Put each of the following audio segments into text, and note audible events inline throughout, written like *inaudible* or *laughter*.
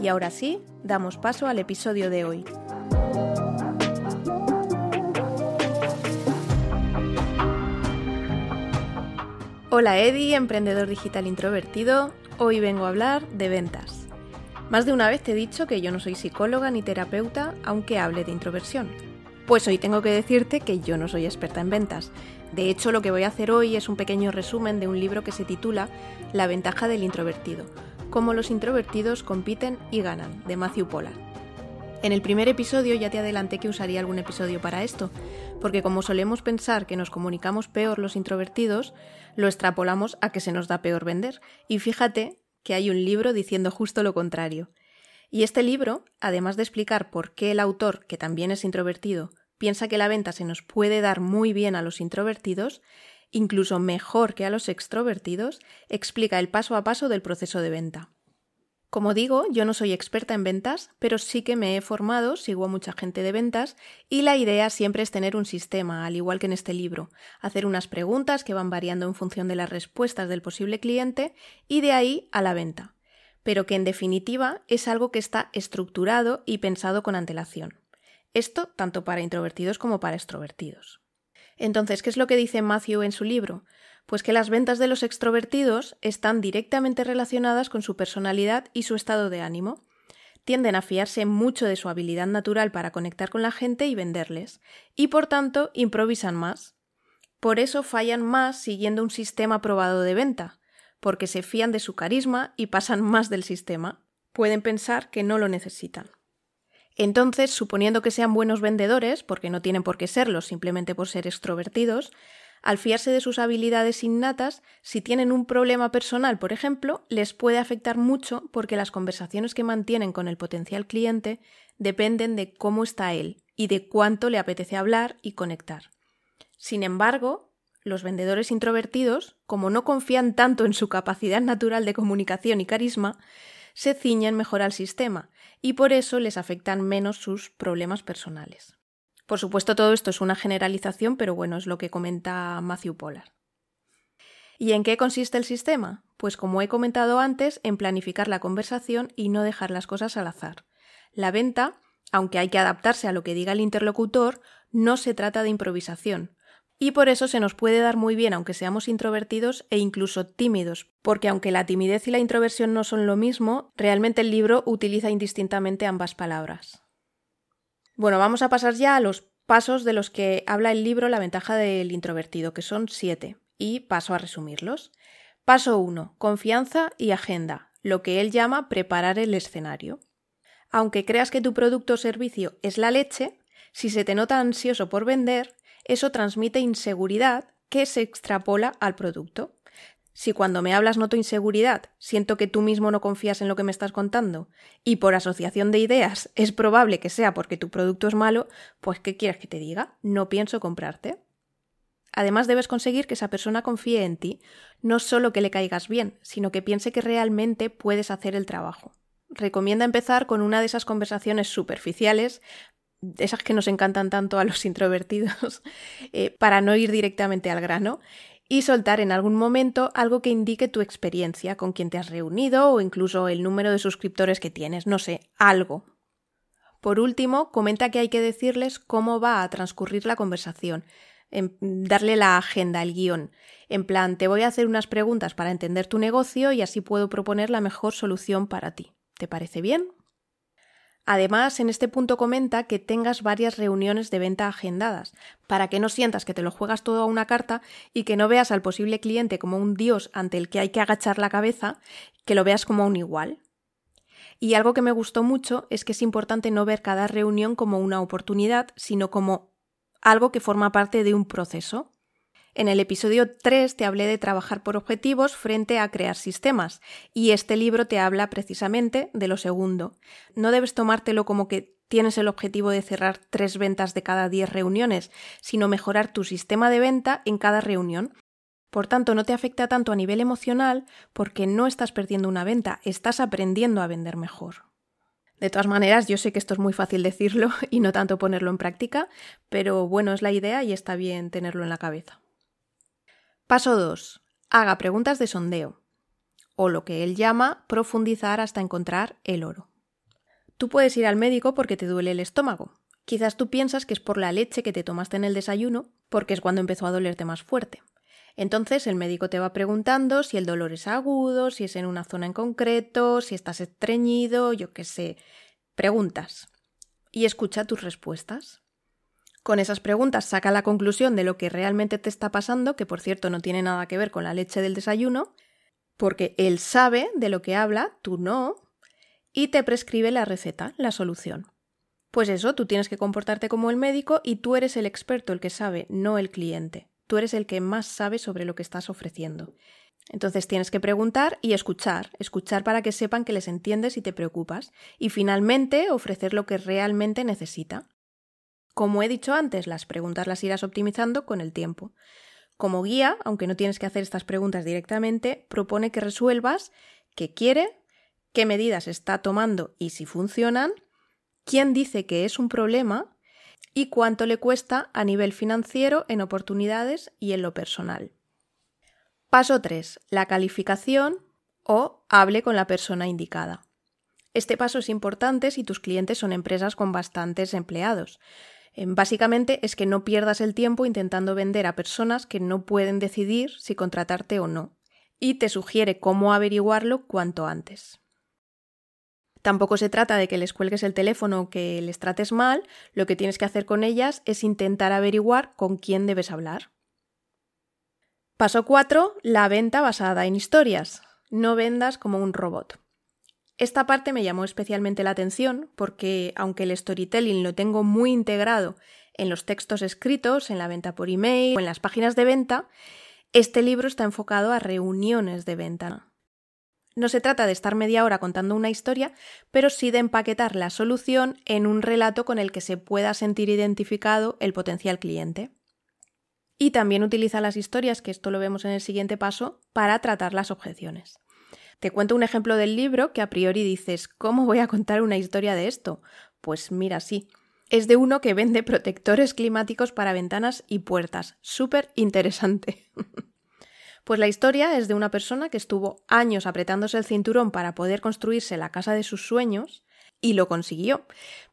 Y ahora sí, damos paso al episodio de hoy. Hola Eddie, emprendedor digital introvertido. Hoy vengo a hablar de ventas. Más de una vez te he dicho que yo no soy psicóloga ni terapeuta, aunque hable de introversión. Pues hoy tengo que decirte que yo no soy experta en ventas. De hecho, lo que voy a hacer hoy es un pequeño resumen de un libro que se titula La ventaja del introvertido, cómo los introvertidos compiten y ganan, de Matthew Pollard. En el primer episodio ya te adelanté que usaría algún episodio para esto, porque como solemos pensar que nos comunicamos peor los introvertidos, lo extrapolamos a que se nos da peor vender. Y fíjate que hay un libro diciendo justo lo contrario. Y este libro, además de explicar por qué el autor, que también es introvertido, piensa que la venta se nos puede dar muy bien a los introvertidos, incluso mejor que a los extrovertidos, explica el paso a paso del proceso de venta. Como digo, yo no soy experta en ventas, pero sí que me he formado, sigo a mucha gente de ventas, y la idea siempre es tener un sistema, al igual que en este libro, hacer unas preguntas que van variando en función de las respuestas del posible cliente y de ahí a la venta, pero que en definitiva es algo que está estructurado y pensado con antelación. Esto tanto para introvertidos como para extrovertidos. Entonces, ¿qué es lo que dice Matthew en su libro? Pues que las ventas de los extrovertidos están directamente relacionadas con su personalidad y su estado de ánimo. Tienden a fiarse mucho de su habilidad natural para conectar con la gente y venderles, y por tanto improvisan más. Por eso fallan más siguiendo un sistema probado de venta, porque se fían de su carisma y pasan más del sistema. Pueden pensar que no lo necesitan. Entonces, suponiendo que sean buenos vendedores, porque no tienen por qué serlo simplemente por ser extrovertidos, al fiarse de sus habilidades innatas, si tienen un problema personal, por ejemplo, les puede afectar mucho porque las conversaciones que mantienen con el potencial cliente dependen de cómo está él y de cuánto le apetece hablar y conectar. Sin embargo, los vendedores introvertidos, como no confían tanto en su capacidad natural de comunicación y carisma, se ciñen mejor al sistema y por eso les afectan menos sus problemas personales. Por supuesto, todo esto es una generalización, pero bueno, es lo que comenta Matthew Pollard. ¿Y en qué consiste el sistema? Pues como he comentado antes, en planificar la conversación y no dejar las cosas al azar. La venta, aunque hay que adaptarse a lo que diga el interlocutor, no se trata de improvisación, y por eso se nos puede dar muy bien aunque seamos introvertidos e incluso tímidos, porque aunque la timidez y la introversión no son lo mismo, realmente el libro utiliza indistintamente ambas palabras. Bueno, vamos a pasar ya a los pasos de los que habla el libro La ventaja del introvertido, que son siete, y paso a resumirlos. Paso 1. Confianza y agenda, lo que él llama preparar el escenario. Aunque creas que tu producto o servicio es la leche, si se te nota ansioso por vender, eso transmite inseguridad que se extrapola al producto. Si cuando me hablas noto inseguridad, siento que tú mismo no confías en lo que me estás contando, y por asociación de ideas *laughs* es probable que sea porque tu producto es malo, pues ¿qué quieres que te diga? No pienso comprarte. Además debes conseguir que esa persona confíe en ti, no solo que le caigas bien, sino que piense que realmente puedes hacer el trabajo. Recomienda empezar con una de esas conversaciones superficiales esas que nos encantan tanto a los *laughs* introvertidos, eh, para no ir directamente al grano, y soltar en algún momento algo que indique tu experiencia, con quien te has reunido o incluso el número de suscriptores que tienes, no sé, algo. Por último, comenta que hay que decirles cómo va a transcurrir la conversación, darle la agenda, el guion. En plan, te voy a hacer unas preguntas para entender tu negocio y así puedo proponer la mejor solución para ti. ¿Te parece bien? Además, en este punto comenta que tengas varias reuniones de venta agendadas, para que no sientas que te lo juegas todo a una carta y que no veas al posible cliente como un dios ante el que hay que agachar la cabeza, que lo veas como un igual. Y algo que me gustó mucho es que es importante no ver cada reunión como una oportunidad, sino como algo que forma parte de un proceso. En el episodio 3 te hablé de trabajar por objetivos frente a crear sistemas, y este libro te habla precisamente de lo segundo. No debes tomártelo como que tienes el objetivo de cerrar tres ventas de cada diez reuniones, sino mejorar tu sistema de venta en cada reunión. Por tanto, no te afecta tanto a nivel emocional porque no estás perdiendo una venta, estás aprendiendo a vender mejor. De todas maneras, yo sé que esto es muy fácil decirlo *laughs* y no tanto ponerlo en práctica, pero bueno, es la idea y está bien tenerlo en la cabeza. Paso 2. Haga preguntas de sondeo, o lo que él llama profundizar hasta encontrar el oro. Tú puedes ir al médico porque te duele el estómago. Quizás tú piensas que es por la leche que te tomaste en el desayuno, porque es cuando empezó a dolerte más fuerte. Entonces el médico te va preguntando si el dolor es agudo, si es en una zona en concreto, si estás estreñido, yo qué sé. Preguntas. Y escucha tus respuestas. Con esas preguntas saca la conclusión de lo que realmente te está pasando, que por cierto no tiene nada que ver con la leche del desayuno, porque él sabe de lo que habla, tú no, y te prescribe la receta, la solución. Pues eso, tú tienes que comportarte como el médico y tú eres el experto, el que sabe, no el cliente. Tú eres el que más sabe sobre lo que estás ofreciendo. Entonces tienes que preguntar y escuchar, escuchar para que sepan que les entiendes y te preocupas, y finalmente ofrecer lo que realmente necesita. Como he dicho antes, las preguntas las irás optimizando con el tiempo. Como guía, aunque no tienes que hacer estas preguntas directamente, propone que resuelvas qué quiere, qué medidas está tomando y si funcionan, quién dice que es un problema y cuánto le cuesta a nivel financiero en oportunidades y en lo personal. Paso 3. La calificación o hable con la persona indicada. Este paso es importante si tus clientes son empresas con bastantes empleados. Em, básicamente es que no pierdas el tiempo intentando vender a personas que no pueden decidir si contratarte o no, y te sugiere cómo averiguarlo cuanto antes. Tampoco se trata de que les cuelgues el teléfono o que les trates mal, lo que tienes que hacer con ellas es intentar averiguar con quién debes hablar. Paso 4. La venta basada en historias. No vendas como un robot. Esta parte me llamó especialmente la atención porque, aunque el storytelling lo tengo muy integrado en los textos escritos, en la venta por email o en las páginas de venta, este libro está enfocado a reuniones de venta. No se trata de estar media hora contando una historia, pero sí de empaquetar la solución en un relato con el que se pueda sentir identificado el potencial cliente. Y también utiliza las historias, que esto lo vemos en el siguiente paso, para tratar las objeciones. Te cuento un ejemplo del libro que a priori dices, ¿cómo voy a contar una historia de esto? Pues mira, sí. Es de uno que vende protectores climáticos para ventanas y puertas. Súper interesante. *laughs* pues la historia es de una persona que estuvo años apretándose el cinturón para poder construirse la casa de sus sueños y lo consiguió,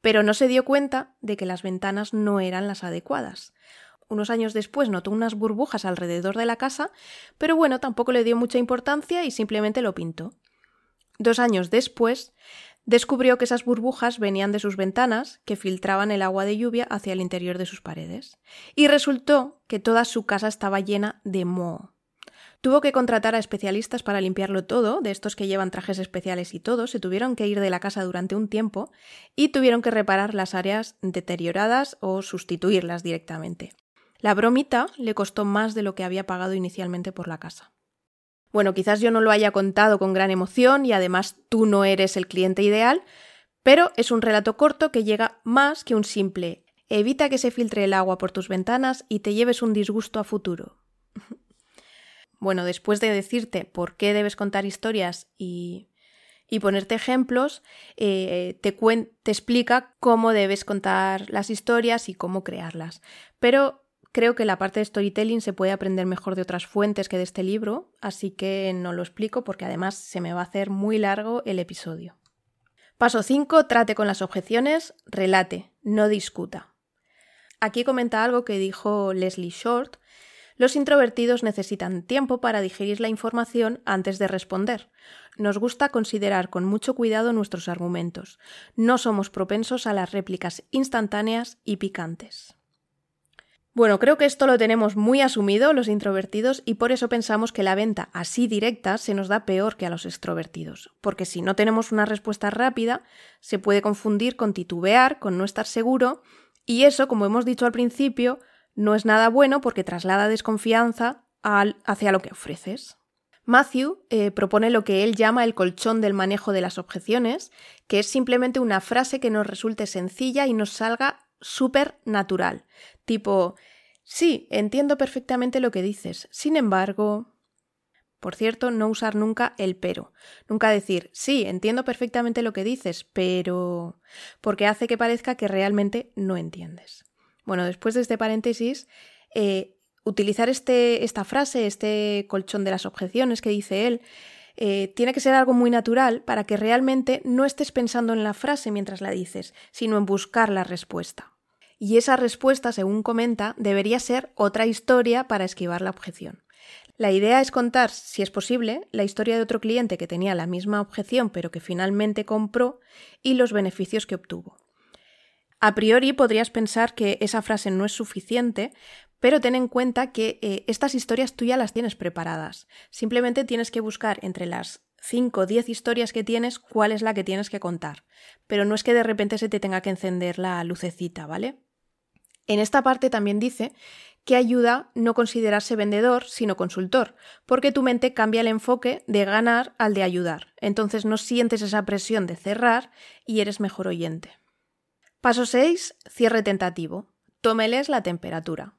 pero no se dio cuenta de que las ventanas no eran las adecuadas. Unos años después notó unas burbujas alrededor de la casa, pero bueno, tampoco le dio mucha importancia y simplemente lo pintó. Dos años después, descubrió que esas burbujas venían de sus ventanas, que filtraban el agua de lluvia hacia el interior de sus paredes. Y resultó que toda su casa estaba llena de moho. Tuvo que contratar a especialistas para limpiarlo todo, de estos que llevan trajes especiales y todo, se tuvieron que ir de la casa durante un tiempo y tuvieron que reparar las áreas deterioradas o sustituirlas directamente. La bromita le costó más de lo que había pagado inicialmente por la casa. Bueno, quizás yo no lo haya contado con gran emoción y además tú no eres el cliente ideal, pero es un relato corto que llega más que un simple evita que se filtre el agua por tus ventanas y te lleves un disgusto a futuro. *laughs* bueno, después de decirte por qué debes contar historias y, y ponerte ejemplos, eh, te, te explica cómo debes contar las historias y cómo crearlas. Pero Creo que la parte de storytelling se puede aprender mejor de otras fuentes que de este libro, así que no lo explico porque además se me va a hacer muy largo el episodio. Paso 5. Trate con las objeciones, relate, no discuta. Aquí comenta algo que dijo Leslie Short. Los introvertidos necesitan tiempo para digerir la información antes de responder. Nos gusta considerar con mucho cuidado nuestros argumentos. No somos propensos a las réplicas instantáneas y picantes. Bueno, creo que esto lo tenemos muy asumido los introvertidos y por eso pensamos que la venta así directa se nos da peor que a los extrovertidos, porque si no tenemos una respuesta rápida, se puede confundir con titubear, con no estar seguro, y eso, como hemos dicho al principio, no es nada bueno porque traslada desconfianza hacia lo que ofreces. Matthew eh, propone lo que él llama el colchón del manejo de las objeciones, que es simplemente una frase que nos resulte sencilla y nos salga súper natural, tipo, sí, entiendo perfectamente lo que dices, sin embargo... Por cierto, no usar nunca el pero. Nunca decir, sí, entiendo perfectamente lo que dices, pero... porque hace que parezca que realmente no entiendes. Bueno, después de este paréntesis, eh, utilizar este, esta frase, este colchón de las objeciones que dice él, eh, tiene que ser algo muy natural para que realmente no estés pensando en la frase mientras la dices, sino en buscar la respuesta. Y esa respuesta, según comenta, debería ser otra historia para esquivar la objeción. La idea es contar, si es posible, la historia de otro cliente que tenía la misma objeción pero que finalmente compró y los beneficios que obtuvo. A priori podrías pensar que esa frase no es suficiente, pero ten en cuenta que eh, estas historias tú ya las tienes preparadas. Simplemente tienes que buscar entre las 5 o 10 historias que tienes cuál es la que tienes que contar. Pero no es que de repente se te tenga que encender la lucecita, ¿vale? En esta parte también dice que ayuda no considerarse vendedor, sino consultor, porque tu mente cambia el enfoque de ganar al de ayudar. Entonces no sientes esa presión de cerrar y eres mejor oyente. Paso 6. Cierre tentativo. Tómeles la temperatura.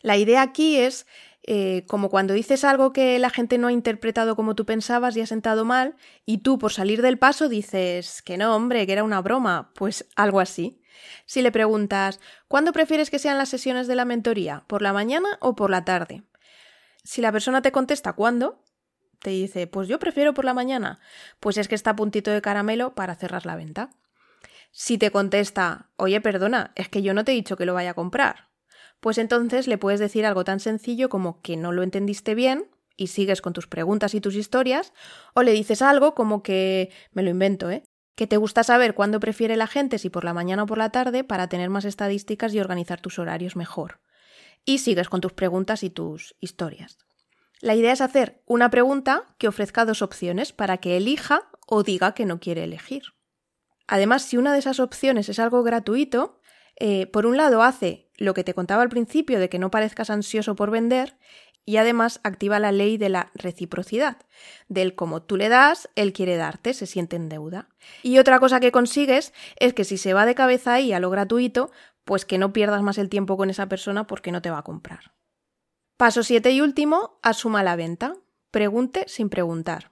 La idea aquí es eh, como cuando dices algo que la gente no ha interpretado como tú pensabas y ha sentado mal, y tú por salir del paso dices que no, hombre, que era una broma, pues algo así. Si le preguntas ¿cuándo prefieres que sean las sesiones de la mentoría? ¿Por la mañana o por la tarde? Si la persona te contesta ¿cuándo? Te dice pues yo prefiero por la mañana, pues es que está a puntito de caramelo para cerrar la venta. Si te contesta oye, perdona, es que yo no te he dicho que lo vaya a comprar, pues entonces le puedes decir algo tan sencillo como que no lo entendiste bien y sigues con tus preguntas y tus historias, o le dices algo como que, me lo invento, ¿eh? Que te gusta saber cuándo prefiere la gente, si por la mañana o por la tarde, para tener más estadísticas y organizar tus horarios mejor. Y sigues con tus preguntas y tus historias. La idea es hacer una pregunta que ofrezca dos opciones para que elija o diga que no quiere elegir. Además, si una de esas opciones es algo gratuito, eh, por un lado hace lo que te contaba al principio de que no parezcas ansioso por vender y además activa la ley de la reciprocidad, del como tú le das, él quiere darte, se siente en deuda. Y otra cosa que consigues es que si se va de cabeza ahí a lo gratuito, pues que no pierdas más el tiempo con esa persona porque no te va a comprar. Paso 7 y último, asuma la venta. Pregunte sin preguntar.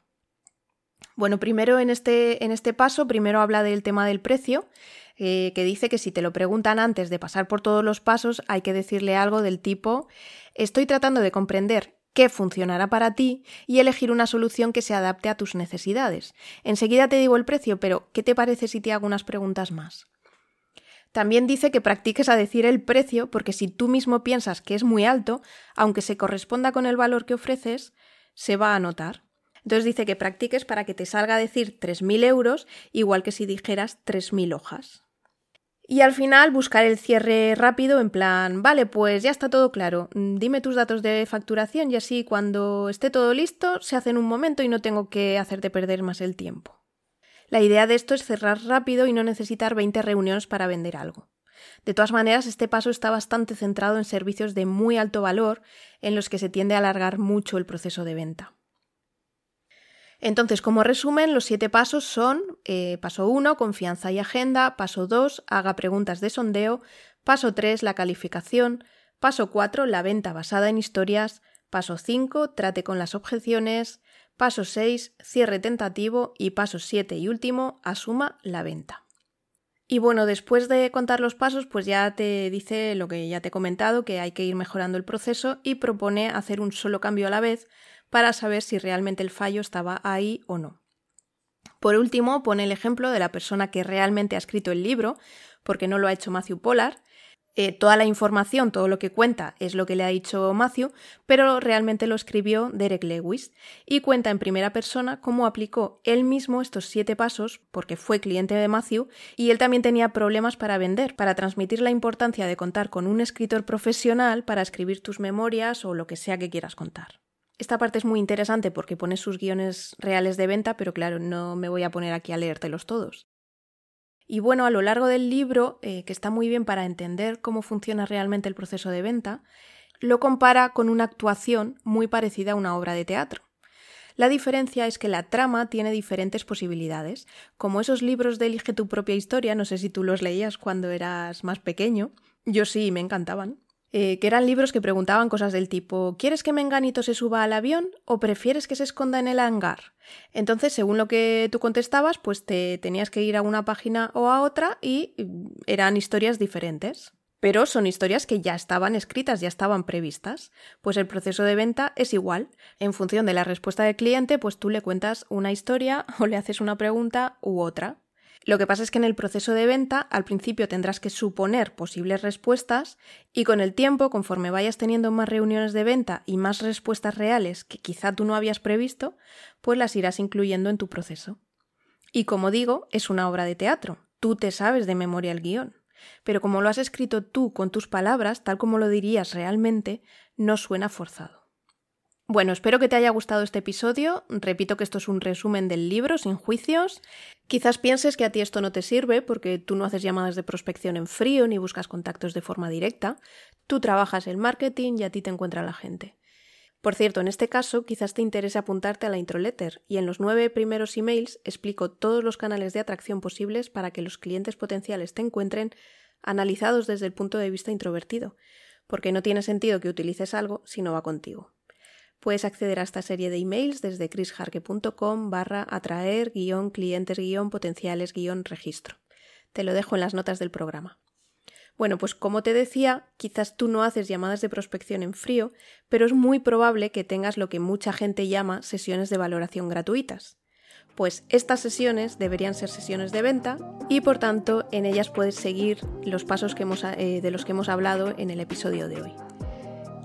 Bueno, primero en este, en este paso, primero habla del tema del precio eh, que dice que si te lo preguntan antes de pasar por todos los pasos, hay que decirle algo del tipo estoy tratando de comprender qué funcionará para ti y elegir una solución que se adapte a tus necesidades. Enseguida te digo el precio, pero ¿qué te parece si te hago unas preguntas más? También dice que practiques a decir el precio porque si tú mismo piensas que es muy alto, aunque se corresponda con el valor que ofreces, se va a notar. Entonces dice que practiques para que te salga a decir 3.000 euros igual que si dijeras 3.000 hojas. Y al final buscar el cierre rápido en plan, vale, pues ya está todo claro, mm, dime tus datos de facturación y así cuando esté todo listo se hace en un momento y no tengo que hacerte perder más el tiempo. La idea de esto es cerrar rápido y no necesitar 20 reuniones para vender algo. De todas maneras, este paso está bastante centrado en servicios de muy alto valor en los que se tiende a alargar mucho el proceso de venta. Entonces, como resumen, los siete pasos son eh, paso 1, confianza y agenda, paso 2, haga preguntas de sondeo, paso 3, la calificación, paso 4, la venta basada en historias, paso 5, trate con las objeciones, paso 6, cierre tentativo y paso 7 y último, asuma la venta. Y bueno, después de contar los pasos, pues ya te dice lo que ya te he comentado, que hay que ir mejorando el proceso y propone hacer un solo cambio a la vez para saber si realmente el fallo estaba ahí o no. Por último, pone el ejemplo de la persona que realmente ha escrito el libro, porque no lo ha hecho Matthew Pollard. Eh, toda la información, todo lo que cuenta es lo que le ha dicho Matthew, pero realmente lo escribió Derek Lewis y cuenta en primera persona cómo aplicó él mismo estos siete pasos, porque fue cliente de Matthew y él también tenía problemas para vender, para transmitir la importancia de contar con un escritor profesional para escribir tus memorias o lo que sea que quieras contar. Esta parte es muy interesante porque pone sus guiones reales de venta, pero claro, no me voy a poner aquí a leértelos todos. Y bueno, a lo largo del libro, eh, que está muy bien para entender cómo funciona realmente el proceso de venta, lo compara con una actuación muy parecida a una obra de teatro. La diferencia es que la trama tiene diferentes posibilidades, como esos libros de Elige tu propia historia, no sé si tú los leías cuando eras más pequeño, yo sí, me encantaban. Eh, que eran libros que preguntaban cosas del tipo ¿Quieres que Menganito se suba al avión o prefieres que se esconda en el hangar? Entonces, según lo que tú contestabas, pues te tenías que ir a una página o a otra y mm, eran historias diferentes. Pero son historias que ya estaban escritas, ya estaban previstas. Pues el proceso de venta es igual. En función de la respuesta del cliente, pues tú le cuentas una historia *laughs* o le haces una pregunta u otra. Lo que pasa es que en el proceso de venta al principio tendrás que suponer posibles respuestas y con el tiempo, conforme vayas teniendo más reuniones de venta y más respuestas reales que quizá tú no habías previsto, pues las irás incluyendo en tu proceso. Y como digo, es una obra de teatro. Tú te sabes de memoria el guion. Pero como lo has escrito tú con tus palabras, tal como lo dirías realmente, no suena forzado. Bueno, espero que te haya gustado este episodio. Repito que esto es un resumen del libro, sin juicios. Quizás pienses que a ti esto no te sirve porque tú no haces llamadas de prospección en frío ni buscas contactos de forma directa. Tú trabajas el marketing y a ti te encuentra la gente. Por cierto, en este caso quizás te interese apuntarte a la introletter y en los nueve primeros emails explico todos los canales de atracción posibles para que los clientes potenciales te encuentren analizados desde el punto de vista introvertido, porque no tiene sentido que utilices algo si no va contigo. Puedes acceder a esta serie de emails desde chrisharke.com barra atraer guion clientes guion potenciales guion registro. Te lo dejo en las notas del programa. Bueno, pues como te decía, quizás tú no haces llamadas de prospección en frío, pero es muy probable que tengas lo que mucha gente llama sesiones de valoración gratuitas. Pues estas sesiones deberían ser sesiones de venta y por tanto en ellas puedes seguir los pasos que eh, de los que hemos hablado en el episodio de hoy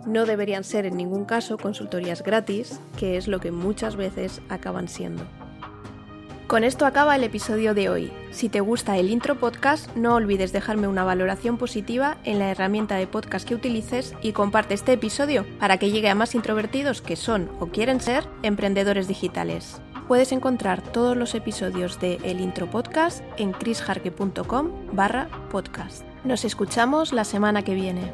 no deberían ser en ningún caso consultorías gratis, que es lo que muchas veces acaban siendo. Con esto acaba el episodio de hoy. Si te gusta el intro podcast, no olvides dejarme una valoración positiva en la herramienta de podcast que utilices y comparte este episodio para que llegue a más introvertidos que son o quieren ser emprendedores digitales. Puedes encontrar todos los episodios de El Intro Podcast en chrisjarque.com barra podcast. Nos escuchamos la semana que viene.